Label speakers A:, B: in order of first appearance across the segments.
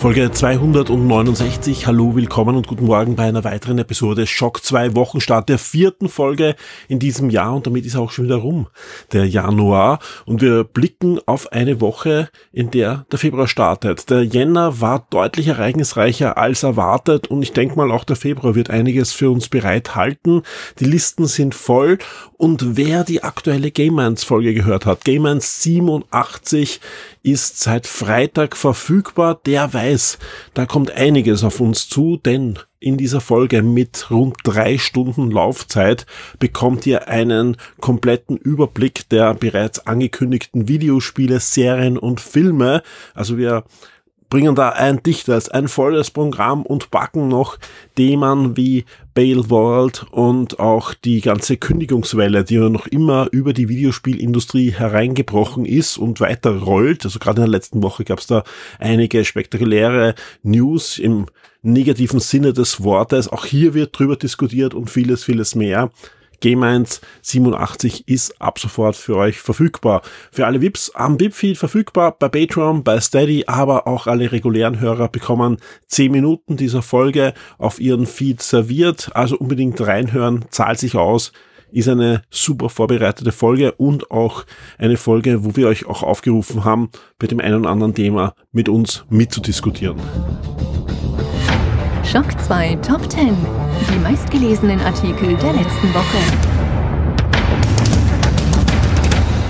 A: Folge 269. Hallo, willkommen und guten Morgen bei einer weiteren Episode Schock 2 Wochenstart der vierten Folge in diesem Jahr und damit ist auch schon wieder rum, der Januar und wir blicken auf eine Woche, in der der Februar startet. Der Jänner war deutlich ereignisreicher als erwartet und ich denke mal auch der Februar wird einiges für uns bereithalten. Die Listen sind voll und wer die aktuelle Game Folge gehört hat, Game 87 ist seit Freitag verfügbar, der weiß, da kommt einiges auf uns zu, denn in dieser Folge mit rund drei Stunden Laufzeit bekommt ihr einen kompletten Überblick der bereits angekündigten Videospiele, Serien und Filme. Also wir bringen da ein dichtes, ein volles Programm und backen noch Themen wie Bale World und auch die ganze Kündigungswelle, die ja noch immer über die Videospielindustrie hereingebrochen ist und weiter rollt. Also gerade in der letzten Woche gab es da einige spektakuläre News im negativen Sinne des Wortes. Auch hier wird drüber diskutiert und vieles, vieles mehr. G-Minds 87 ist ab sofort für euch verfügbar. Für alle VIPs am VIP-Feed verfügbar, bei Patreon, bei Steady, aber auch alle regulären Hörer bekommen 10 Minuten dieser Folge auf ihren Feed serviert. Also unbedingt reinhören, zahlt sich aus ist eine super vorbereitete Folge und auch eine Folge, wo wir euch auch aufgerufen haben, bei dem einen oder anderen Thema mit uns mitzudiskutieren.
B: Schock 2 Top 10. Die meistgelesenen Artikel der letzten Woche.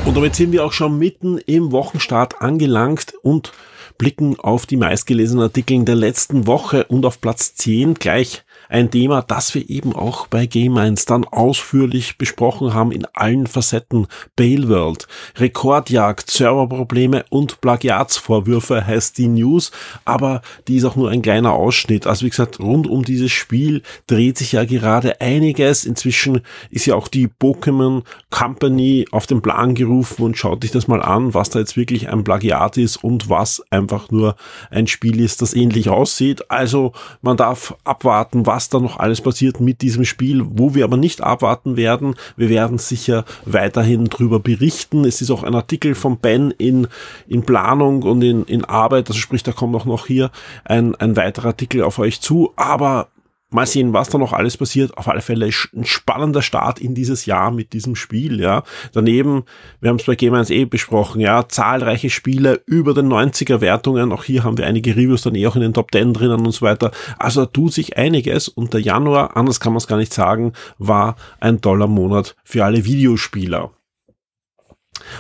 A: Und damit sind wir auch schon mitten im Wochenstart angelangt und blicken auf die meistgelesenen Artikel der letzten Woche und auf Platz 10 gleich ein Thema, das wir eben auch bei Game 1 dann ausführlich besprochen haben in allen Facetten. Bale World, Rekordjagd, Serverprobleme und Plagiatsvorwürfe heißt die News, aber die ist auch nur ein kleiner Ausschnitt. Also wie gesagt, rund um dieses Spiel dreht sich ja gerade einiges. Inzwischen ist ja auch die Pokémon Company auf den Plan gerufen und schaut sich das mal an, was da jetzt wirklich ein Plagiat ist und was einfach nur ein Spiel ist, das ähnlich aussieht. Also man darf abwarten, was was da noch alles passiert mit diesem Spiel, wo wir aber nicht abwarten werden. Wir werden sicher weiterhin drüber berichten. Es ist auch ein Artikel von Ben in, in Planung und in, in Arbeit. Also sprich, da kommt auch noch hier ein, ein weiterer Artikel auf euch zu. Aber Mal sehen, was da noch alles passiert. Auf alle Fälle ein spannender Start in dieses Jahr mit diesem Spiel, ja. Daneben, wir haben es bei Game 1 eh besprochen, ja, zahlreiche Spiele über den 90er Wertungen. Auch hier haben wir einige Reviews dann eh auch in den Top 10 drinnen und so weiter. Also tut sich einiges und der Januar, anders kann man es gar nicht sagen, war ein toller Monat für alle Videospieler.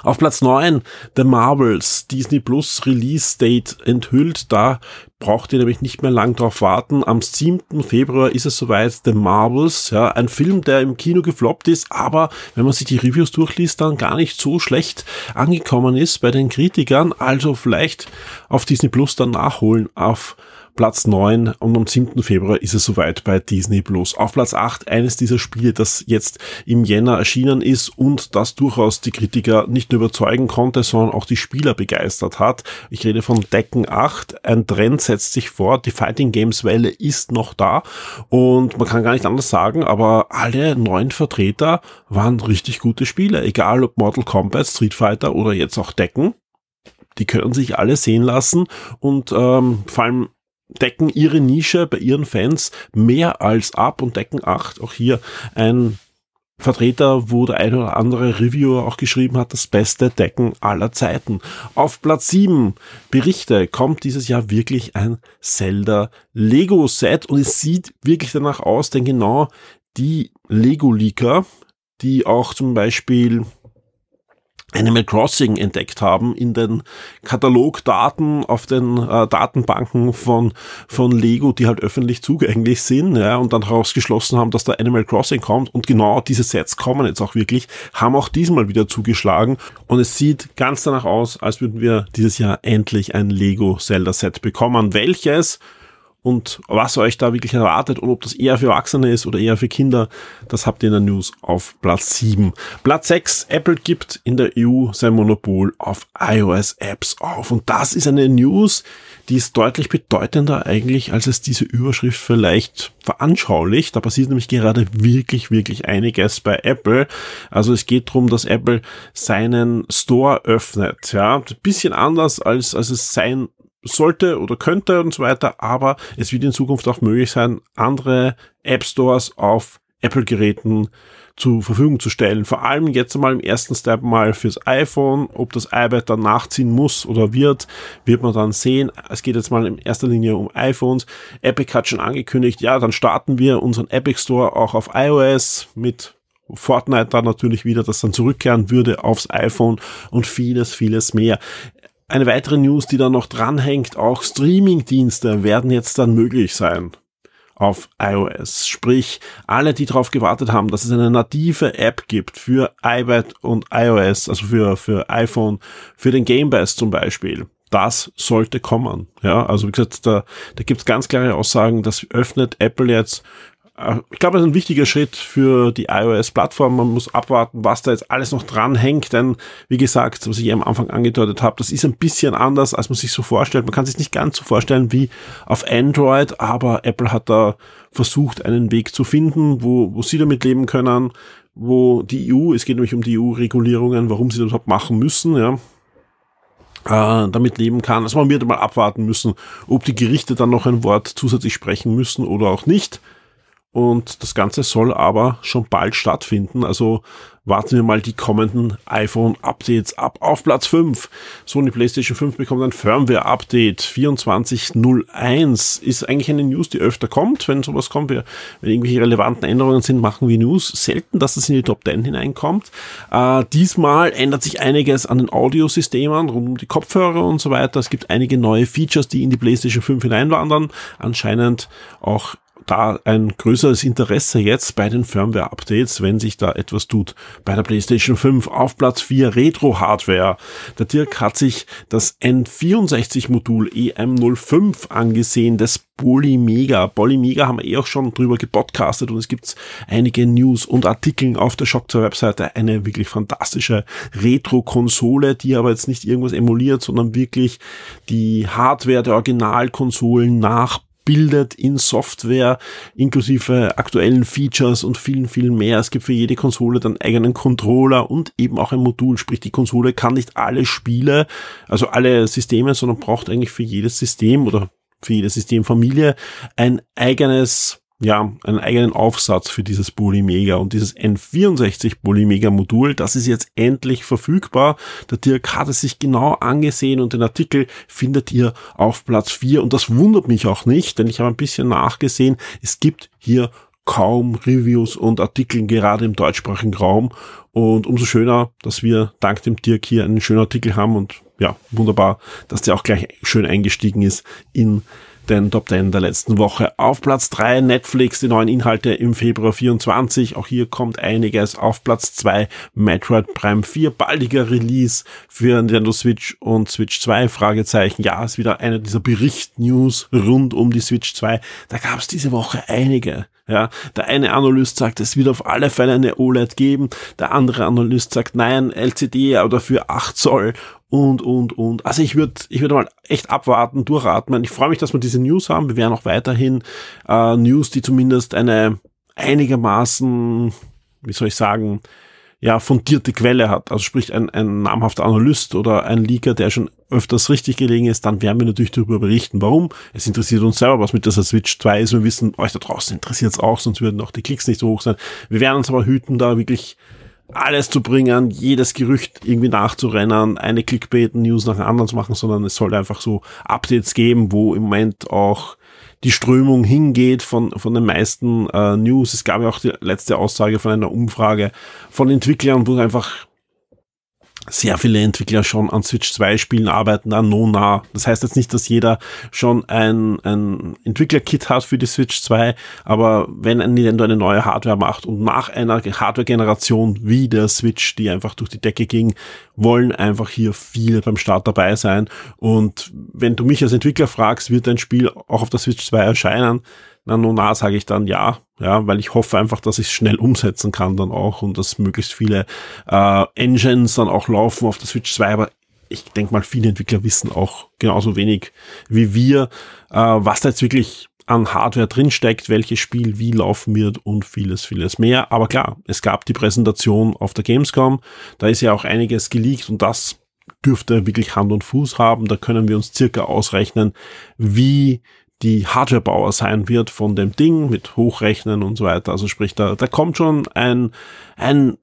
A: Auf Platz 9 The Marvels Disney Plus Release Date enthüllt. Da braucht ihr nämlich nicht mehr lang drauf warten. Am 7. Februar ist es soweit The Marvels, ja, ein Film, der im Kino gefloppt ist, aber wenn man sich die Reviews durchliest, dann gar nicht so schlecht angekommen ist bei den Kritikern. Also vielleicht auf Disney Plus dann nachholen auf Platz 9 und am 7. Februar ist es soweit bei Disney Plus. Auf Platz 8 eines dieser Spiele, das jetzt im Jänner erschienen ist und das durchaus die Kritiker nicht nur überzeugen konnte, sondern auch die Spieler begeistert hat. Ich rede von Decken 8. Ein Trend setzt sich vor, die Fighting Games Welle ist noch da und man kann gar nicht anders sagen, aber alle neun Vertreter waren richtig gute Spiele, egal ob Mortal Kombat, Street Fighter oder jetzt auch Decken die können sich alle sehen lassen und ähm, vor allem decken ihre Nische bei ihren Fans mehr als ab und decken acht. Auch hier ein Vertreter, wo der ein oder andere Reviewer auch geschrieben hat, das beste Decken aller Zeiten. Auf Platz 7 Berichte kommt dieses Jahr wirklich ein Zelda Lego Set und es sieht wirklich danach aus, denn genau die Lego Leaker, die auch zum Beispiel Animal Crossing entdeckt haben in den Katalogdaten auf den äh, Datenbanken von von Lego, die halt öffentlich zugänglich sind, ja, und dann herausgeschlossen haben, dass da Animal Crossing kommt. Und genau diese Sets kommen jetzt auch wirklich, haben auch diesmal wieder zugeschlagen. Und es sieht ganz danach aus, als würden wir dieses Jahr endlich ein Lego Zelda Set bekommen, welches und was euch da wirklich erwartet und ob das eher für Erwachsene ist oder eher für Kinder, das habt ihr in der News auf Platz 7. Platz 6, Apple gibt in der EU sein Monopol auf iOS-Apps auf. Und das ist eine News, die ist deutlich bedeutender eigentlich, als es diese Überschrift vielleicht veranschaulicht. Da passiert nämlich gerade wirklich, wirklich einiges bei Apple. Also es geht darum, dass Apple seinen Store öffnet. Ja, ein bisschen anders als, als es sein sollte oder könnte und so weiter, aber es wird in Zukunft auch möglich sein, andere App Stores auf Apple-Geräten zur Verfügung zu stellen. Vor allem jetzt mal im ersten Step mal fürs iPhone. Ob das iPad dann nachziehen muss oder wird, wird man dann sehen. Es geht jetzt mal in erster Linie um iPhones. Epic hat schon angekündigt, ja, dann starten wir unseren Epic Store auch auf iOS mit Fortnite dann natürlich wieder, das dann zurückkehren würde aufs iPhone und vieles, vieles mehr. Eine weitere News, die da noch dranhängt, auch Streaming-Dienste werden jetzt dann möglich sein auf iOS. Sprich, alle, die darauf gewartet haben, dass es eine native App gibt für iPad und iOS, also für, für iPhone, für den Game Pass zum Beispiel. Das sollte kommen. Ja, also wie gesagt, da, da gibt es ganz klare Aussagen, das öffnet Apple jetzt ich glaube, das ist ein wichtiger Schritt für die iOS-Plattform. Man muss abwarten, was da jetzt alles noch dran hängt, denn wie gesagt, was ich am Anfang angedeutet habe, das ist ein bisschen anders, als man sich so vorstellt. Man kann sich nicht ganz so vorstellen wie auf Android, aber Apple hat da versucht, einen Weg zu finden, wo, wo sie damit leben können, wo die EU, es geht nämlich um die EU-Regulierungen, warum sie das überhaupt machen müssen, ja, äh, damit leben kann. Also man wird mal abwarten müssen, ob die Gerichte dann noch ein Wort zusätzlich sprechen müssen oder auch nicht. Und das Ganze soll aber schon bald stattfinden. Also warten wir mal die kommenden iPhone-Updates ab. Auf Platz 5. Sony PlayStation 5 bekommt ein Firmware-Update. 24.01 ist eigentlich eine News, die öfter kommt. Wenn sowas kommt, wenn irgendwelche relevanten Änderungen sind, machen wir News. Selten, dass es in die Top 10 hineinkommt. Äh, diesmal ändert sich einiges an den Audiosystemen, rund um die Kopfhörer und so weiter. Es gibt einige neue Features, die in die PlayStation 5 hineinwandern. Anscheinend auch da ein größeres Interesse jetzt bei den Firmware-Updates, wenn sich da etwas tut. Bei der PlayStation 5 auf Platz 4 Retro-Hardware. Der Dirk hat sich das N64-Modul EM05 angesehen, das Polymega. Polymega haben wir eh auch schon drüber gepodcastet und es gibt einige News und Artikel auf der Shock zur Webseite. Eine wirklich fantastische Retro-Konsole, die aber jetzt nicht irgendwas emuliert, sondern wirklich die Hardware der Originalkonsolen nach bildet in Software inklusive aktuellen Features und vielen, vielen mehr. Es gibt für jede Konsole dann eigenen Controller und eben auch ein Modul. Sprich, die Konsole kann nicht alle Spiele, also alle Systeme, sondern braucht eigentlich für jedes System oder für jede Systemfamilie ein eigenes ja, einen eigenen Aufsatz für dieses Polymega und dieses N64 Polymega Modul, das ist jetzt endlich verfügbar. Der Dirk hat es sich genau angesehen und den Artikel findet ihr auf Platz 4 und das wundert mich auch nicht, denn ich habe ein bisschen nachgesehen. Es gibt hier kaum Reviews und Artikel gerade im deutschsprachigen Raum und umso schöner, dass wir dank dem Dirk hier einen schönen Artikel haben und ja, wunderbar, dass der auch gleich schön eingestiegen ist in den Top 10 der letzten Woche. Auf Platz 3 Netflix, die neuen Inhalte im Februar 24. Auch hier kommt einiges. Auf Platz 2 Metroid Prime 4, baldiger Release für Nintendo Switch und Switch 2, Fragezeichen. Ja, ist wieder eine dieser Bericht-News rund um die Switch 2. Da gab es diese Woche einige. Ja, der eine Analyst sagt, es wird auf alle Fälle eine OLED geben. Der andere Analyst sagt, nein, LCD, aber dafür 8 Zoll und, und, und. Also ich würde ich würde mal echt abwarten, durchatmen. Ich freue mich, dass wir diese News haben. Wir werden auch weiterhin äh, News, die zumindest eine einigermaßen, wie soll ich sagen, ja, fundierte Quelle hat. Also sprich ein, ein namhafter Analyst oder ein Leaker, der schon öfters richtig gelegen ist, dann werden wir natürlich darüber berichten. Warum? Es interessiert uns selber, was mit dieser Switch 2 ist. Wir wissen, euch da draußen interessiert es auch, sonst würden auch die Klicks nicht so hoch sein. Wir werden uns aber hüten, da wirklich alles zu bringen, jedes Gerücht irgendwie nachzurennen, eine Clickbait-News nach der anderen zu machen, sondern es soll einfach so Updates geben, wo im Moment auch die Strömung hingeht von, von den meisten äh, News. Es gab ja auch die letzte Aussage von einer Umfrage von Entwicklern, wo einfach sehr viele Entwickler schon an Switch 2 Spielen arbeiten, an Nona. Das heißt jetzt nicht, dass jeder schon ein, ein Entwickler-Kit hat für die Switch 2, aber wenn Nintendo eine neue Hardware macht und nach einer Hardware-Generation wie der Switch, die einfach durch die Decke ging, wollen einfach hier viele beim Start dabei sein. Und wenn du mich als Entwickler fragst, wird dein Spiel auch auf der Switch 2 erscheinen, na, Nona sage ich dann ja, ja, weil ich hoffe einfach, dass ich es schnell umsetzen kann dann auch und dass möglichst viele äh, Engines dann auch laufen auf der Switch 2, aber ich denke mal, viele Entwickler wissen auch genauso wenig wie wir, äh, was da jetzt wirklich an Hardware drinsteckt, welches Spiel wie laufen wird und vieles, vieles mehr. Aber klar, es gab die Präsentation auf der Gamescom, da ist ja auch einiges geleakt und das dürfte wirklich Hand und Fuß haben. Da können wir uns circa ausrechnen, wie die Hardwarebauer sein wird von dem Ding mit Hochrechnen und so weiter. Also sprich, da, da kommt schon ein, ein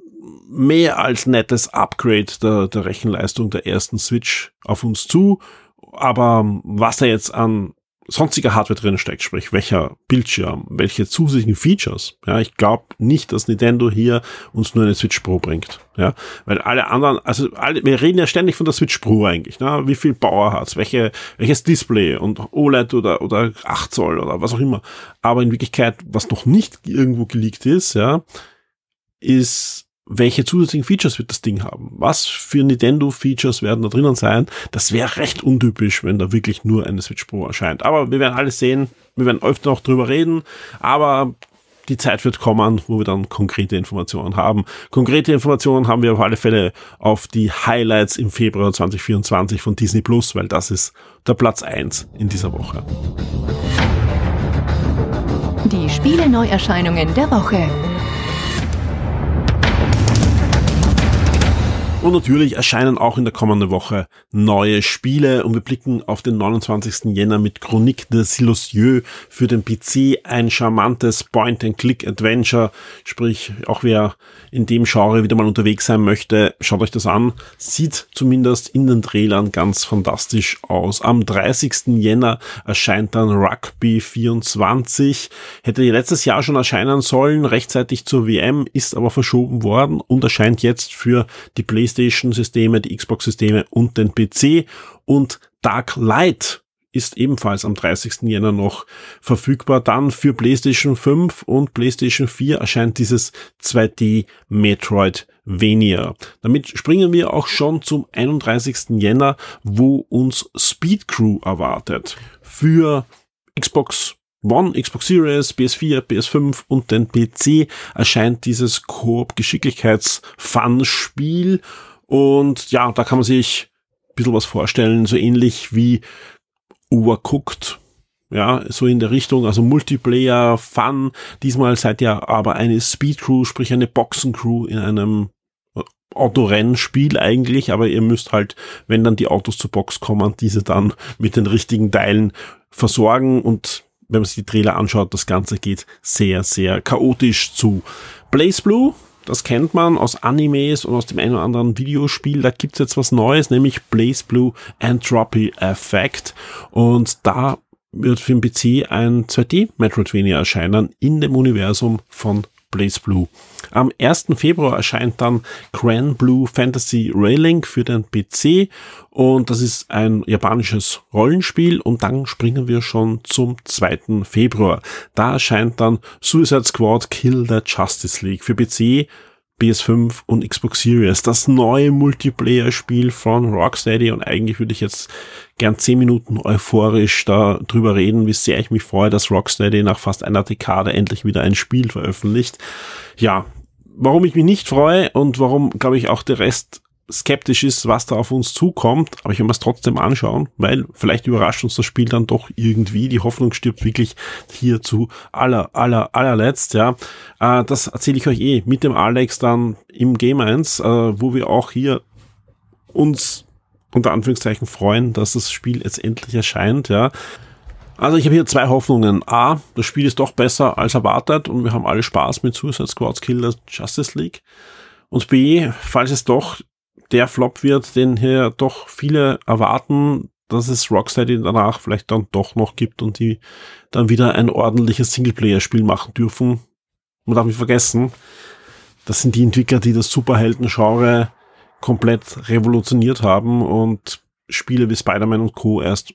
A: mehr als nettes Upgrade der, der Rechenleistung der ersten Switch auf uns zu. Aber was da jetzt an sonstiger Hardware drin steckt, sprich welcher Bildschirm, welche zusätzlichen Features. Ja, ich glaube nicht, dass Nintendo hier uns nur eine Switch Pro bringt. Ja, weil alle anderen, also alle, wir reden ja ständig von der Switch Pro eigentlich. Ne? Wie viel Power hat's, welche, welches Display und OLED oder oder 8 Zoll oder was auch immer. Aber in Wirklichkeit, was noch nicht irgendwo geleakt ist, ja, ist welche zusätzlichen Features wird das Ding haben? Was für Nintendo-Features werden da drinnen sein? Das wäre recht untypisch, wenn da wirklich nur eine Switch Pro erscheint. Aber wir werden alles sehen. Wir werden öfter noch drüber reden. Aber die Zeit wird kommen, wo wir dann konkrete Informationen haben. Konkrete Informationen haben wir auf alle Fälle auf die Highlights im Februar 2024 von Disney Plus, weil das ist der Platz eins in dieser Woche.
B: Die Spiele-Neuerscheinungen der Woche.
A: Und natürlich erscheinen auch in der kommenden Woche neue Spiele und wir blicken auf den 29. Jänner mit Chronique de Silencieux für den PC, ein charmantes Point-and-Click-Adventure, sprich auch wer in dem Genre wieder mal unterwegs sein möchte, schaut euch das an. Sieht zumindest in den Trailern ganz fantastisch aus. Am 30. Jänner erscheint dann Rugby 24, hätte letztes Jahr schon erscheinen sollen, rechtzeitig zur WM, ist aber verschoben worden und erscheint jetzt für die PlayStation PlayStation-Systeme, die Xbox-Systeme und den PC. Und Dark Light ist ebenfalls am 30. Jänner noch verfügbar. Dann für PlayStation 5 und PlayStation 4 erscheint dieses 2D Metroidvania. Damit springen wir auch schon zum 31. Jänner, wo uns Speed Crew erwartet. Für Xbox One, Xbox Series, PS4, PS5 und den PC erscheint dieses Koop-Geschicklichkeits-Fun-Spiel und ja, da kann man sich ein bisschen was vorstellen, so ähnlich wie Overcooked. Ja, so in der Richtung, also Multiplayer, Fun. Diesmal seid ihr aber eine Speed Crew, sprich eine Boxen Crew in einem Autorennspiel eigentlich, aber ihr müsst halt, wenn dann die Autos zur Box kommen, diese dann mit den richtigen Teilen versorgen und wenn man sich die Trailer anschaut, das Ganze geht sehr, sehr chaotisch zu. Blaze Blue das kennt man aus Animes und aus dem einen oder anderen Videospiel. Da gibt's jetzt was Neues, nämlich Blaze Blue Entropy Effect. Und da wird für den PC ein 2D Metroidvania erscheinen in dem Universum von Blaze Blue. Am 1. Februar erscheint dann Grand Blue Fantasy Railing für den PC und das ist ein japanisches Rollenspiel und dann springen wir schon zum 2. Februar. Da erscheint dann Suicide Squad Kill the Justice League für PC, PS5 und Xbox Series. Das neue Multiplayer-Spiel von Rocksteady und eigentlich würde ich jetzt gern 10 Minuten euphorisch darüber reden, wie sehr ich mich freue, dass Rocksteady nach fast einer Dekade endlich wieder ein Spiel veröffentlicht. Ja, warum ich mich nicht freue und warum, glaube ich, auch der Rest skeptisch ist, was da auf uns zukommt, aber ich will mir es trotzdem anschauen, weil vielleicht überrascht uns das Spiel dann doch irgendwie. Die Hoffnung stirbt wirklich hier zu aller, aller, allerletzt, ja. Äh, das erzähle ich euch eh mit dem Alex dann im Game 1, äh, wo wir auch hier uns unter Anführungszeichen freuen, dass das Spiel jetzt endlich erscheint, ja. Also ich habe hier zwei Hoffnungen. A, das Spiel ist doch besser als erwartet und wir haben alle Spaß mit Suicide Squad Killer Justice League. Und B, falls es doch der Flop wird, den hier doch viele erwarten, dass es Rocksteady danach vielleicht dann doch noch gibt und die dann wieder ein ordentliches Singleplayer-Spiel machen dürfen. Man darf nicht vergessen, das sind die Entwickler, die das Superhelden-Genre komplett revolutioniert haben und Spiele wie Spider-Man und Co. erst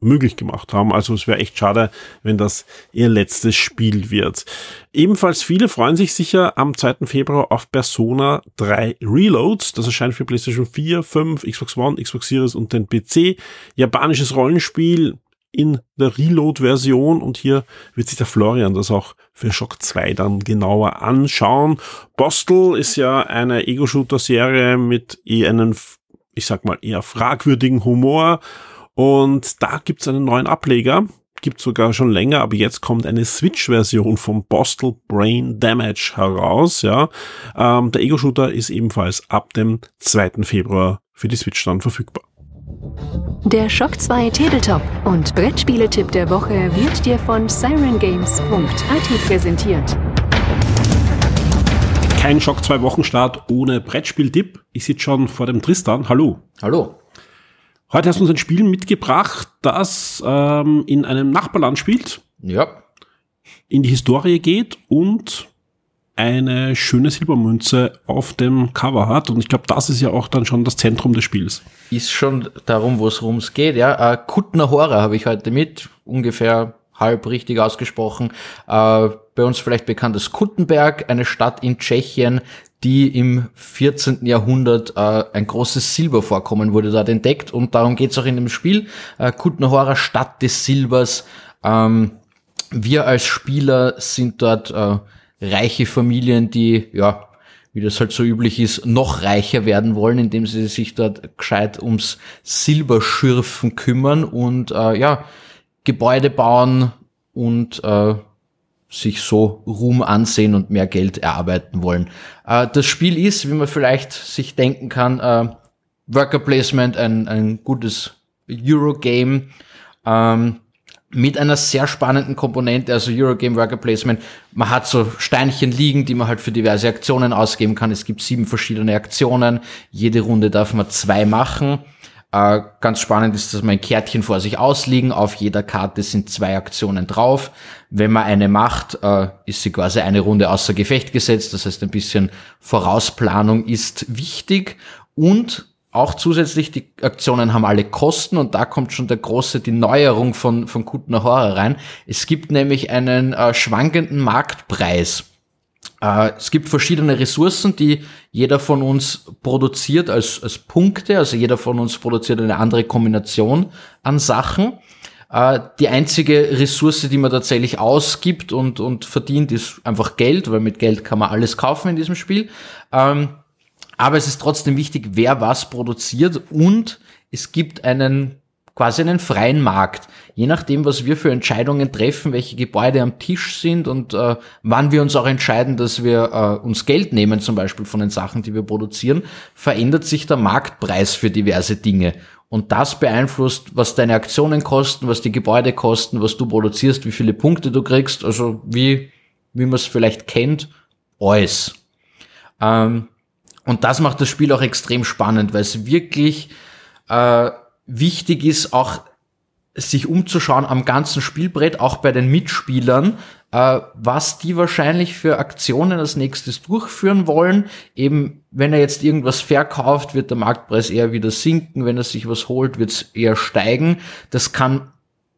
A: möglich gemacht haben. Also es wäre echt schade, wenn das ihr letztes Spiel wird. Ebenfalls viele freuen sich sicher am 2. Februar auf Persona 3 Reloads. Das erscheint für PlayStation 4, 5, Xbox One, Xbox Series und den PC. Japanisches Rollenspiel in der Reload-Version und hier wird sich der Florian das auch für Shock 2 dann genauer anschauen. Postal ist ja eine Ego-Shooter-Serie mit einem, ich sag mal, eher fragwürdigen Humor und da gibt's einen neuen Ableger, gibt sogar schon länger, aber jetzt kommt eine Switch-Version vom Postal Brain Damage heraus. Ja, ähm, Der Ego-Shooter ist ebenfalls ab dem 2. Februar für die Switch dann verfügbar.
B: Der Shock 2 Tabletop und Brettspiele-Tipp der Woche wird dir von sirengames.at präsentiert.
A: Kein Shock 2 Wochenstart ohne Brettspiel-Tipp. Ich sitze schon vor dem Tristan. Hallo.
C: Hallo.
A: Heute hast du uns ein Spiel mitgebracht, das ähm, in einem Nachbarland spielt.
C: Ja.
A: In die Historie geht und eine schöne Silbermünze auf dem Cover hat. Und ich glaube, das ist ja auch dann schon das Zentrum des Spiels.
C: Ist schon darum, wo es geht. Ja, äh, Kuttner Hora habe ich heute mit, ungefähr halb richtig ausgesprochen. Äh, bei uns vielleicht bekannt als Kuttenberg, eine Stadt in Tschechien, die im 14. Jahrhundert äh, ein großes Silbervorkommen wurde dort entdeckt und darum geht's auch in dem Spiel. Äh, Kutnahora, Stadt des Silbers. Ähm, wir als Spieler sind dort äh, reiche Familien, die, ja, wie das halt so üblich ist, noch reicher werden wollen, indem sie sich dort gescheit ums Silberschürfen kümmern und äh, ja, Gebäude bauen und äh, sich so Ruhm ansehen und mehr Geld erarbeiten wollen. Äh, das Spiel ist, wie man vielleicht sich denken kann, äh, Worker Placement, ein, ein gutes Eurogame ähm, mit einer sehr spannenden Komponente, also Eurogame Worker Placement. Man hat so Steinchen liegen, die man halt für diverse Aktionen ausgeben kann. Es gibt sieben verschiedene Aktionen. Jede Runde darf man zwei machen. Äh, ganz spannend ist, dass man ein Kärtchen vor sich ausliegen. Auf jeder Karte sind zwei Aktionen drauf. Wenn man eine macht, äh, ist sie quasi eine Runde außer Gefecht gesetzt. Das heißt, ein bisschen Vorausplanung ist wichtig und auch zusätzlich, die Aktionen haben alle Kosten und da kommt schon der große, die Neuerung von, von Kutner Horror rein. Es gibt nämlich einen äh, schwankenden Marktpreis. Äh, es gibt verschiedene Ressourcen, die jeder von uns produziert als, als Punkte. Also jeder von uns produziert eine andere Kombination an Sachen. Äh, die einzige Ressource, die man tatsächlich ausgibt und, und verdient, ist einfach Geld, weil mit Geld kann man alles kaufen in diesem Spiel. Ähm, aber es ist trotzdem wichtig, wer was produziert und es gibt einen quasi einen freien Markt. Je nachdem, was wir für Entscheidungen treffen, welche Gebäude am Tisch sind und äh, wann wir uns auch entscheiden, dass wir äh, uns Geld nehmen, zum Beispiel von den Sachen, die wir produzieren, verändert sich der Marktpreis für diverse Dinge. Und das beeinflusst, was deine Aktionen kosten, was die Gebäude kosten, was du produzierst, wie viele Punkte du kriegst, also wie, wie man es vielleicht kennt, alles. Ähm, und das macht das Spiel auch extrem spannend, weil es wirklich äh, wichtig ist, auch sich umzuschauen am ganzen Spielbrett, auch bei den Mitspielern, äh, was die wahrscheinlich für Aktionen als nächstes durchführen wollen. Eben, wenn er jetzt irgendwas verkauft, wird der Marktpreis eher wieder sinken. Wenn er sich was holt, wird es eher steigen. Das kann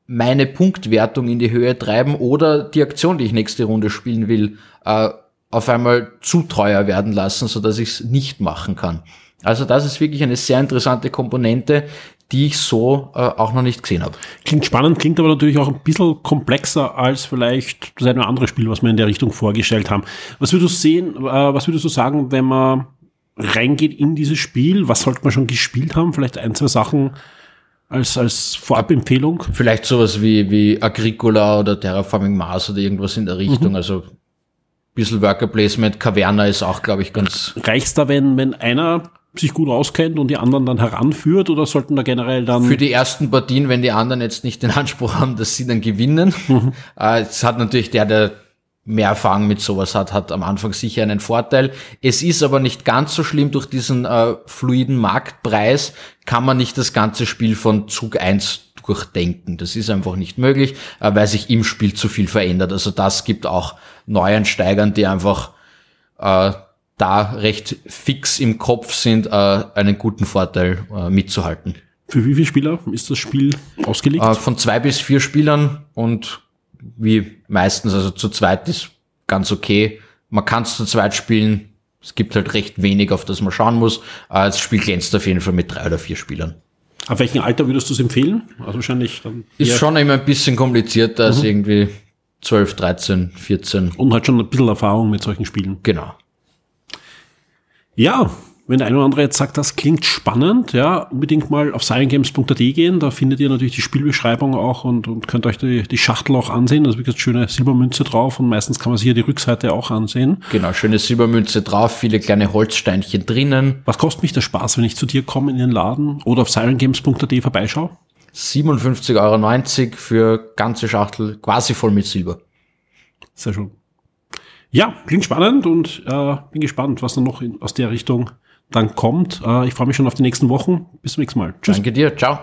C: meine Punktwertung in die Höhe treiben oder die Aktion, die ich nächste Runde spielen will, äh, auf einmal zu teuer werden lassen, so dass ich es nicht machen kann. Also das ist wirklich eine sehr interessante Komponente, die ich so äh, auch noch nicht gesehen habe.
A: Klingt spannend, klingt aber natürlich auch ein bisschen komplexer als vielleicht das eine oder andere Spiel, was wir in der Richtung vorgestellt haben. Was würdest du sehen, äh, was würdest du sagen, wenn man reingeht in dieses Spiel? Was sollte man schon gespielt haben? Vielleicht ein, zwei Sachen als, als Vorabempfehlung?
C: Vielleicht sowas wie, wie Agricola oder Terraforming Mars oder irgendwas in der Richtung. Mhm. Also bisschen Worker Placement, Caverna ist auch, glaube ich, ganz.
A: Reicht's da, wenn, wenn einer sich gut auskennt und die anderen dann heranführt oder sollten da generell dann.
C: Für die ersten Partien, wenn die anderen jetzt nicht den Anspruch haben, dass sie dann gewinnen. Mhm. Äh, es hat natürlich der, der mehr Erfahrung mit sowas hat, hat am Anfang sicher einen Vorteil. Es ist aber nicht ganz so schlimm durch diesen äh, fluiden Marktpreis kann man nicht das ganze Spiel von Zug 1 durchdenken. Das ist einfach nicht möglich, äh, weil sich im Spiel zu viel verändert. Also das gibt auch Neueinsteigern, die einfach äh, da recht fix im Kopf sind, äh, einen guten Vorteil äh, mitzuhalten.
A: Für wie viele Spieler ist das Spiel ausgelegt?
C: Äh, von zwei bis vier Spielern und wie meistens, also zu zweit ist ganz okay. Man kann es zu zweit spielen. Es gibt halt recht wenig, auf das man schauen muss. Äh, das Spiel glänzt auf jeden Fall mit drei oder vier Spielern.
A: Auf welchem Alter würdest du es empfehlen? Also wahrscheinlich dann.
C: Ist schon immer ein bisschen komplizierter als mhm. irgendwie 12, 13, 14.
A: Und halt schon ein bisschen Erfahrung mit solchen Spielen.
C: Genau.
A: Ja, wenn der eine oder andere jetzt sagt, das klingt spannend, ja, unbedingt mal auf silentgames.at gehen. Da findet ihr natürlich die Spielbeschreibung auch und, und könnt euch die, die Schachtel auch ansehen. Da ist wirklich schöne Silbermünze drauf und meistens kann man sich hier die Rückseite auch ansehen.
C: Genau, schöne Silbermünze drauf, viele kleine Holzsteinchen drinnen.
A: Was kostet mich der Spaß, wenn ich zu dir komme in den Laden oder auf silentgames.at vorbeischaue?
C: 57,90 Euro für ganze Schachtel, quasi voll mit Silber.
A: Sehr schön. Ja, klingt spannend und äh, bin gespannt, was dann noch in, aus der Richtung dann kommt. Äh, ich freue mich schon auf die nächsten Wochen. Bis zum nächsten Mal.
C: Tschüss. Danke dir. Ciao.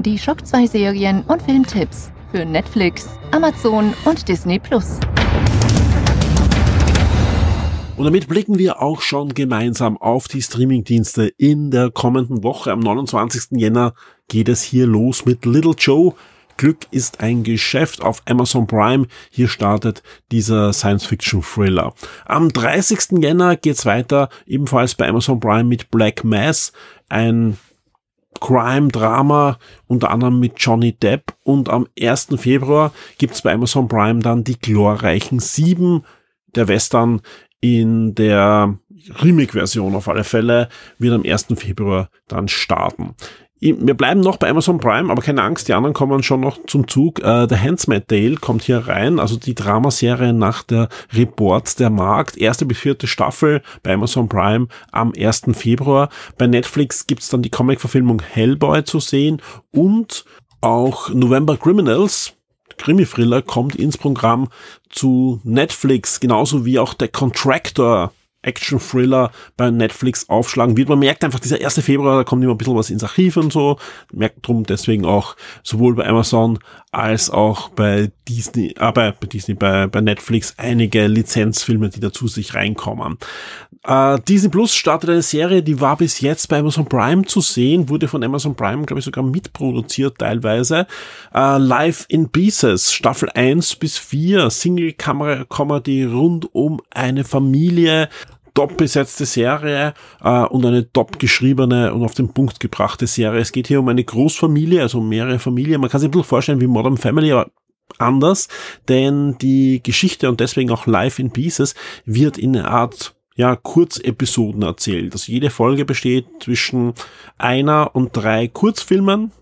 B: Die Schock 2 Serien und Filmtipps für Netflix, Amazon und Disney Plus.
A: Und damit blicken wir auch schon gemeinsam auf die Streamingdienste in der kommenden Woche. Am 29. Jänner geht es hier los mit Little Joe. Glück ist ein Geschäft auf Amazon Prime. Hier startet dieser Science-Fiction-Thriller. Am 30. Jänner geht's weiter, ebenfalls bei Amazon Prime mit Black Mass, ein Crime-Drama, unter anderem mit Johnny Depp. Und am 1. Februar gibt's bei Amazon Prime dann die glorreichen Sieben, der Western in der Remake-Version auf alle Fälle, wird am 1. Februar dann starten. Wir bleiben noch bei Amazon Prime, aber keine Angst, die anderen kommen schon noch zum Zug. Äh, The Handsmaid Dale kommt hier rein, also die Dramaserie nach der Report der Markt. Erste bis vierte Staffel bei Amazon Prime am 1. Februar. Bei Netflix gibt's dann die Comic-Verfilmung Hellboy zu sehen und auch November Criminals, Krimi-Thriller, kommt ins Programm zu Netflix, genauso wie auch der Contractor Action-Thriller bei Netflix aufschlagen wird. Man merkt einfach, dieser 1. Februar, da kommt immer ein bisschen was ins Archiv und so. Merkt drum deswegen auch sowohl bei Amazon als auch bei Disney, äh, bei, bei Disney, bei, bei Netflix einige Lizenzfilme, die dazu sich reinkommen. Äh, Disney Plus startet eine Serie, die war bis jetzt bei Amazon Prime zu sehen, wurde von Amazon Prime, glaube ich, sogar mitproduziert teilweise. Äh, Live in Pieces, Staffel 1 bis 4, Single-Kamera-Comedy rund um eine Familie, top besetzte Serie äh, und eine top geschriebene und auf den Punkt gebrachte Serie. Es geht hier um eine Großfamilie, also mehrere Familien. Man kann sich ein bisschen vorstellen wie Modern Family, aber anders, denn die Geschichte und deswegen auch Live in Pieces wird in einer Art ja, Kurzepisoden erzählt. Also jede Folge besteht zwischen einer und drei Kurzfilmen,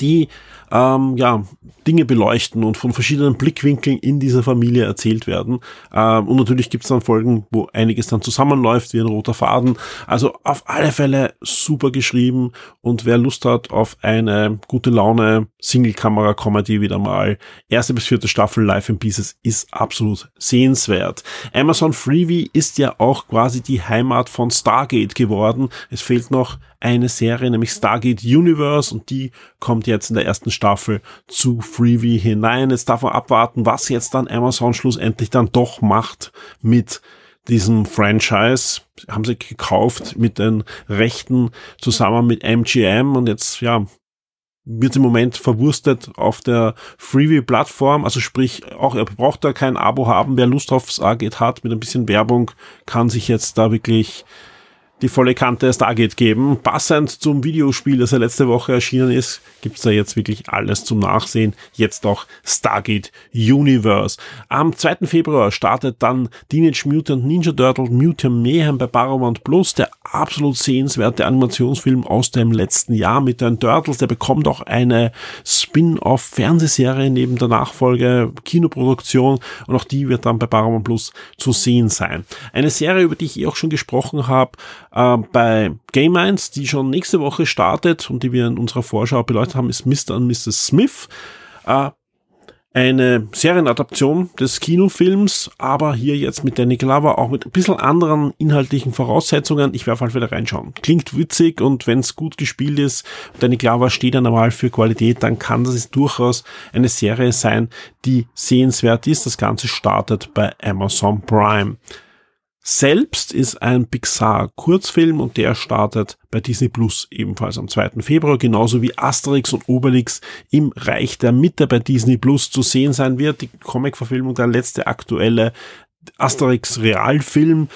A: die ähm, ja, Dinge beleuchten und von verschiedenen Blickwinkeln in dieser Familie erzählt werden. Ähm, und natürlich gibt es dann Folgen, wo einiges dann zusammenläuft, wie ein roter Faden. Also auf alle Fälle super geschrieben und wer Lust hat auf eine gute Laune Single-Kamera-Comedy wieder mal, erste bis vierte Staffel Live in Pieces ist absolut sehenswert. Amazon Freebie ist ja auch quasi die Heimat von Stargate geworden. Es fehlt noch eine Serie, nämlich Stargate Universe und die kommt jetzt in der ersten Staffel zu Freebie hinein. Jetzt darf man abwarten, was jetzt dann Amazon schlussendlich dann doch macht mit diesem Franchise. Haben sie gekauft mit den Rechten zusammen mit MGM und jetzt, ja, wird im Moment verwurstet auf der Freebie-Plattform. Also sprich, auch er braucht da kein Abo haben. Wer Lust auf Stargate hat, mit ein bisschen Werbung, kann sich jetzt da wirklich die volle Kante Stargate geben. Passend zum Videospiel, das ja letzte Woche erschienen ist, gibt's da jetzt wirklich alles zum Nachsehen. Jetzt auch Stargate Universe. Am 2. Februar startet dann Teenage Mutant Ninja Turtle Mutant Mayhem bei Paramount Plus, der absolut sehenswerte Animationsfilm aus dem letzten Jahr mit den Turtles. Der bekommt auch eine Spin-off-Fernsehserie neben der Nachfolge Kinoproduktion und auch die wird dann bei Paramount Plus zu sehen sein. Eine Serie, über die ich eh auch schon gesprochen habe, äh, bei Game 1, die schon nächste Woche startet und die wir in unserer Vorschau beleuchtet haben, ist Mr. und Mrs. Smith. Äh, eine Serienadaption des Kinofilms, aber hier jetzt mit Danny Glover auch mit ein bisschen anderen inhaltlichen Voraussetzungen. Ich werde halt wieder reinschauen. Klingt witzig und wenn es gut gespielt ist, Danny Glover steht ja normal für Qualität, dann kann das durchaus eine Serie sein, die sehenswert ist. Das Ganze startet bei Amazon Prime. Selbst ist ein Pixar-Kurzfilm und der startet bei Disney Plus ebenfalls am 2. Februar, genauso wie Asterix und Obelix im Reich der Mitte bei Disney Plus zu sehen sein wird. Die Comic-Verfilmung, der letzte aktuelle Asterix-Realfilm.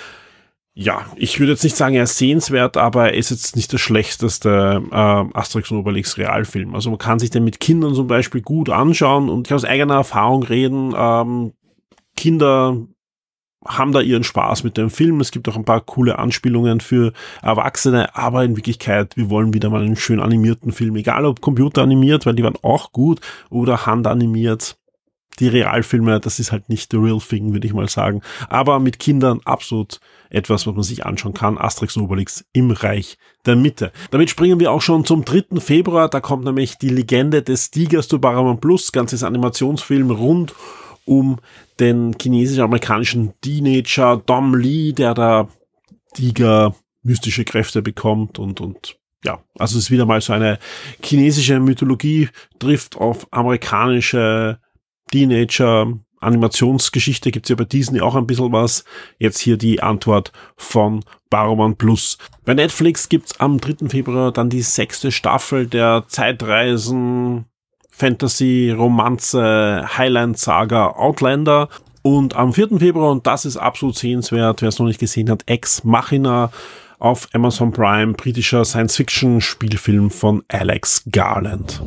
A: Ja, ich würde jetzt nicht sagen, er ist sehenswert, aber er ist jetzt nicht der schlechteste äh, Asterix und Obelix Realfilm. Also man kann sich den mit Kindern zum Beispiel gut anschauen und ich aus eigener Erfahrung reden. Ähm, Kinder haben da ihren Spaß mit dem Film. Es gibt auch ein paar coole Anspielungen für Erwachsene, aber in Wirklichkeit, wir wollen wieder mal einen schön animierten Film, egal ob computeranimiert, weil die waren auch gut, oder handanimiert. Die Realfilme, das ist halt nicht the real thing, würde ich mal sagen. Aber mit Kindern absolut etwas, was man sich anschauen kann. Asterix Obelix im Reich der Mitte. Damit springen wir auch schon zum 3. Februar. Da kommt nämlich die Legende des Tigers zu Paramount Plus, ganzes Animationsfilm rund um den chinesisch-amerikanischen Teenager Dom Lee, der da Tiger mystische Kräfte bekommt und, und ja, also es ist wieder mal so eine chinesische Mythologie trifft auf amerikanische Teenager Animationsgeschichte gibt's ja bei Disney auch ein bisschen was. Jetzt hier die Antwort von Paramount Plus. Bei Netflix gibt's am 3. Februar dann die sechste Staffel der Zeitreisen Fantasy, Romanze, Highland Saga, Outlander. Und am 4. Februar, und das ist absolut sehenswert, wer es noch nicht gesehen hat, Ex Machina auf Amazon Prime, britischer Science-Fiction-Spielfilm von Alex Garland.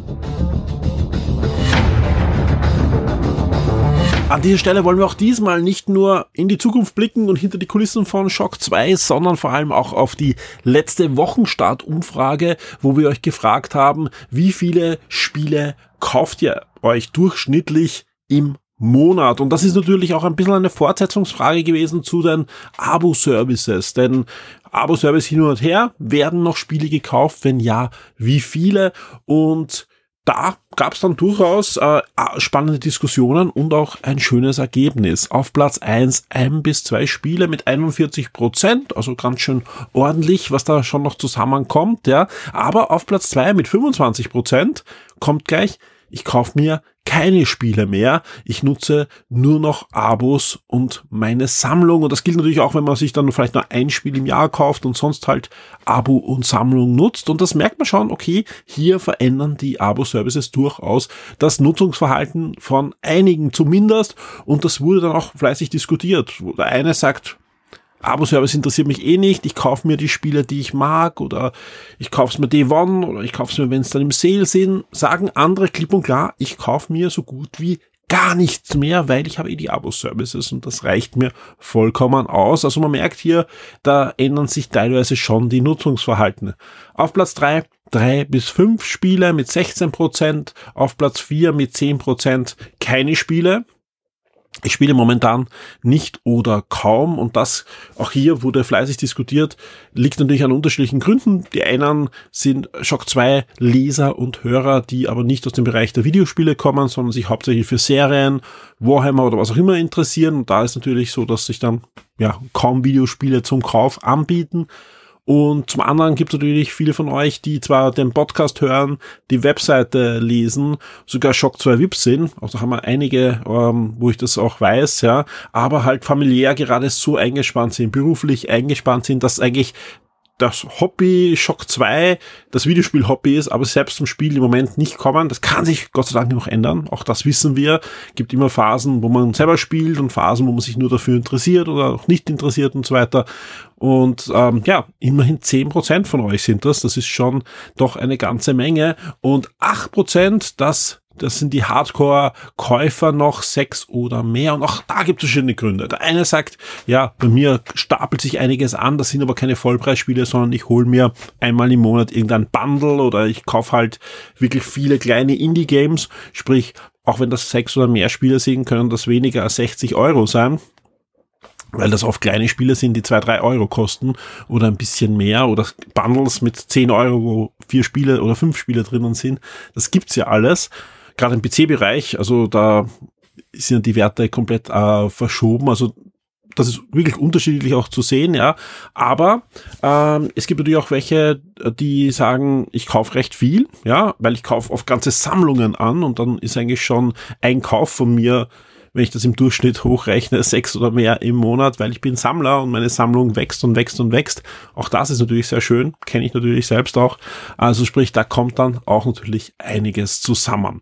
A: An dieser Stelle wollen wir auch diesmal nicht nur in die Zukunft blicken und hinter die Kulissen von Shock 2, sondern vor allem auch auf die letzte Wochenstartumfrage, wo wir euch gefragt haben, wie viele Spiele kauft ihr euch durchschnittlich im Monat. Und das ist natürlich auch ein bisschen eine Fortsetzungsfrage gewesen zu den Abo-Services. Denn Abo-Service hin und her, werden noch Spiele gekauft? Wenn ja, wie viele? Und da gab es dann durchaus äh, spannende Diskussionen und auch ein schönes Ergebnis. Auf Platz eins ein bis zwei Spiele mit 41 Prozent, also ganz schön ordentlich, was da schon noch zusammenkommt, ja. Aber auf Platz zwei mit 25 Prozent kommt gleich ich kaufe mir keine Spiele mehr. Ich nutze nur noch Abos und meine Sammlung. Und das gilt natürlich auch, wenn man sich dann vielleicht nur ein Spiel im Jahr kauft und sonst halt Abo und Sammlung nutzt. Und das merkt man schon, okay, hier verändern die Abo-Services durchaus das Nutzungsverhalten von einigen zumindest. Und das wurde dann auch fleißig diskutiert. Der eine sagt, Abo-Service interessiert mich eh nicht. Ich kaufe mir die Spiele, die ich mag, oder ich kaufe es mir Day One, oder ich kaufe es mir, wenn es dann im Sale sind. Sagen andere klipp und klar, ich kaufe mir so gut wie gar nichts mehr, weil ich habe eh die Abo-Services und das reicht mir vollkommen aus. Also man merkt hier, da ändern sich teilweise schon die Nutzungsverhalten. Auf Platz drei drei bis fünf Spiele mit 16 Prozent, auf Platz vier mit 10 Prozent keine Spiele. Ich spiele momentan nicht oder kaum und das, auch hier wurde fleißig diskutiert, liegt natürlich an unterschiedlichen Gründen. Die einen sind Shock 2 Leser und Hörer, die aber nicht aus dem Bereich der Videospiele kommen, sondern sich hauptsächlich für Serien, Warhammer oder was auch immer interessieren. Und da ist natürlich so, dass sich dann ja kaum Videospiele zum Kauf anbieten. Und zum anderen gibt es natürlich viele von euch, die zwar den Podcast hören, die Webseite lesen, sogar Shock 2 VIP sind. Auch da haben wir einige, ähm, wo ich das auch weiß, ja. Aber halt familiär gerade so eingespannt sind, beruflich eingespannt sind, dass eigentlich das Hobby Shock 2 das Videospiel-Hobby ist, aber selbst zum Spiel im Moment nicht kommen. Das kann sich Gott sei Dank noch ändern. Auch das wissen wir. Gibt immer Phasen, wo man selber spielt und Phasen, wo man sich nur dafür interessiert oder auch nicht interessiert und so weiter. Und ähm, ja, immerhin zehn Prozent von euch sind das. Das ist schon doch eine ganze Menge. Und acht Prozent, das das sind die Hardcore-Käufer noch sechs oder mehr. Und auch da gibt es verschiedene Gründe. Der eine sagt, ja, bei mir stapelt sich einiges an, das sind aber keine Vollpreisspiele, sondern ich hole mir einmal im Monat irgendein Bundle oder ich kaufe halt wirklich viele kleine Indie-Games. Sprich, auch wenn das sechs oder mehr Spiele sind, können das weniger als 60 Euro sein weil das oft kleine Spiele sind, die zwei, drei Euro kosten oder ein bisschen mehr oder Bundles mit zehn Euro, wo vier Spiele oder fünf Spiele drinnen sind. Das gibt's ja alles gerade im PC-Bereich, also da sind die Werte komplett äh, verschoben. Also das ist wirklich unterschiedlich auch zu sehen, ja. Aber ähm, es gibt natürlich auch welche, die sagen, ich kaufe recht viel, ja, weil ich kaufe oft ganze Sammlungen an und dann ist eigentlich schon ein Kauf von mir wenn ich das im Durchschnitt hochrechne, sechs oder mehr im Monat, weil ich bin Sammler und meine Sammlung wächst und wächst und wächst. Auch das ist natürlich sehr schön, kenne ich natürlich selbst auch. Also sprich, da kommt dann auch natürlich einiges zusammen.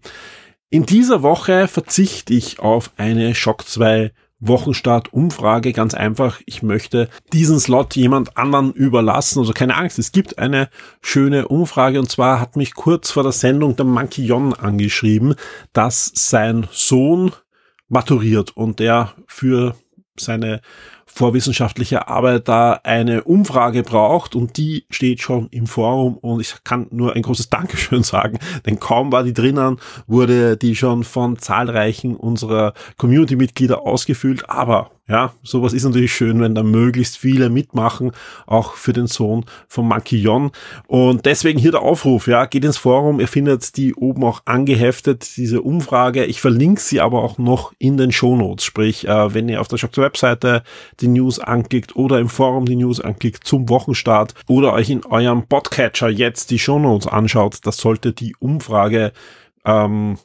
A: In dieser Woche verzichte ich auf eine Shock 2 Wochenstart-Umfrage. Ganz einfach, ich möchte diesen Slot jemand anderen überlassen. Also keine Angst, es gibt eine schöne Umfrage und zwar hat mich kurz vor der Sendung der Monkey Jon angeschrieben, dass sein Sohn maturiert und der für seine vorwissenschaftliche Arbeit da eine Umfrage braucht und die steht schon im Forum und ich kann nur ein großes Dankeschön sagen, denn kaum war die drinnen, wurde die schon von zahlreichen unserer Community-Mitglieder ausgefüllt, aber ja, sowas ist natürlich schön, wenn da möglichst viele mitmachen, auch für den Sohn von Monkey Jon. Und deswegen hier der Aufruf, ja, geht ins Forum, ihr findet die oben auch angeheftet, diese Umfrage. Ich verlinke sie aber auch noch in den Shownotes, sprich, äh, wenn ihr auf der Shop Webseite die News anklickt oder im Forum die News anklickt zum Wochenstart oder euch in eurem Podcatcher jetzt die Shownotes anschaut, das sollte die Umfrage ähm,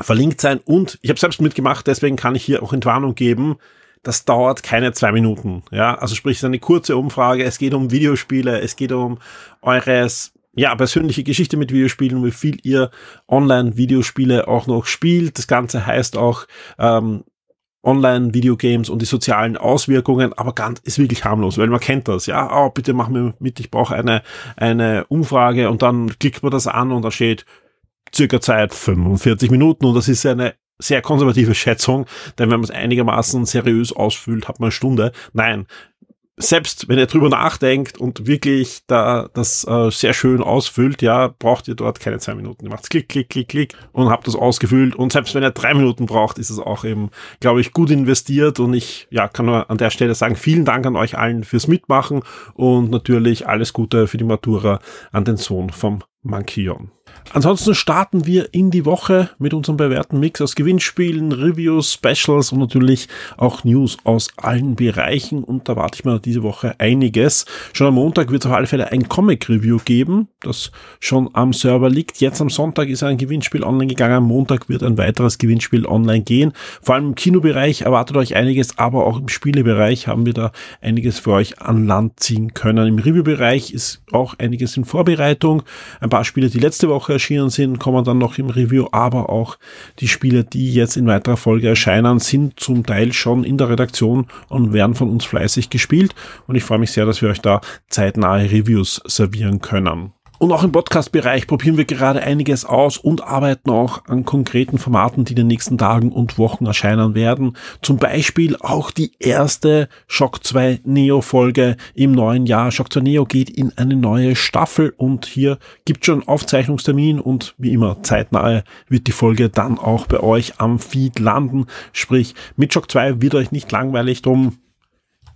A: verlinkt sein. Und ich habe selbst mitgemacht, deswegen kann ich hier auch Entwarnung geben. Das dauert keine zwei Minuten. Ja, also sprich, es ist eine kurze Umfrage. Es geht um Videospiele, es geht um eures ja, persönliche Geschichte mit Videospielen, wie viel ihr Online-Videospiele auch noch spielt. Das Ganze heißt auch ähm, Online-Videogames und die sozialen Auswirkungen, aber ganz ist wirklich harmlos, weil man kennt das. Ja, oh, bitte mach mir mit, ich brauche eine, eine Umfrage und dann klickt man das an und da steht circa Zeit 45 Minuten und das ist eine sehr konservative Schätzung, denn wenn man es einigermaßen seriös ausfüllt, hat man eine Stunde. Nein, selbst wenn ihr drüber nachdenkt und wirklich da das äh, sehr schön ausfüllt, ja, braucht ihr dort keine zwei Minuten. Ihr macht klick, klick, klick, klick und habt das ausgefüllt. Und selbst wenn ihr drei Minuten braucht, ist es auch eben, glaube ich, gut investiert. Und ich ja, kann nur an der Stelle sagen, vielen Dank an euch allen fürs Mitmachen und natürlich alles Gute für die Matura an den Sohn vom Mankion. Ansonsten starten wir in die Woche mit unserem bewährten Mix aus Gewinnspielen, Reviews, Specials und natürlich auch News aus allen Bereichen. Und da warte ich mir diese Woche einiges. Schon am Montag wird es auf alle Fälle ein Comic-Review geben, das schon am Server liegt. Jetzt am Sonntag ist ein Gewinnspiel online gegangen. Am Montag wird ein weiteres Gewinnspiel online gehen. Vor allem im Kinobereich erwartet euch einiges, aber auch im Spielebereich haben wir da einiges für euch an Land ziehen können. Im Review-Bereich ist auch einiges in Vorbereitung. Ein paar Spiele, die letzte Woche erschienen sind, kommen dann noch im Review, aber auch die Spiele, die jetzt in weiterer Folge erscheinen, sind zum Teil schon in der Redaktion und werden von uns fleißig gespielt. Und ich freue mich sehr, dass wir euch da zeitnahe Reviews servieren können. Und auch im Podcast-Bereich probieren wir gerade einiges aus und arbeiten auch an konkreten Formaten, die in den nächsten Tagen und Wochen erscheinen werden. Zum Beispiel auch die erste Shock 2 Neo-Folge im neuen Jahr. Shock 2 Neo geht in eine neue Staffel und hier gibt schon Aufzeichnungstermin und wie immer zeitnahe wird die Folge dann auch bei euch am Feed landen. Sprich, mit Shock 2 wird euch nicht langweilig drum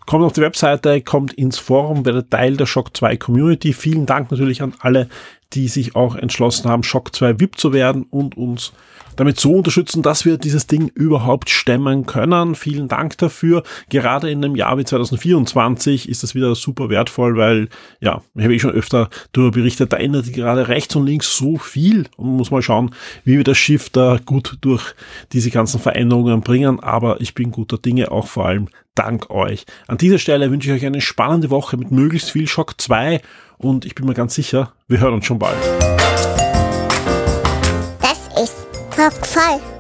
A: Kommt auf die Webseite, kommt ins Forum, werdet Teil der Shock 2 Community. Vielen Dank natürlich an alle, die sich auch entschlossen haben, Shock 2 VIP zu werden und uns damit so unterstützen, dass wir dieses Ding überhaupt stemmen können. Vielen Dank dafür. Gerade in einem Jahr wie 2024 ist das wieder super wertvoll, weil, ja, ich habe eh schon öfter darüber berichtet, da ändert gerade rechts und links so viel und man muss mal schauen, wie wir das Schiff da gut durch diese ganzen Veränderungen bringen. Aber ich bin guter Dinge, auch vor allem dank euch. An dieser Stelle wünsche ich euch eine spannende Woche mit möglichst viel Schock 2 und ich bin mir ganz sicher, wir hören uns schon bald.
D: Schock voll.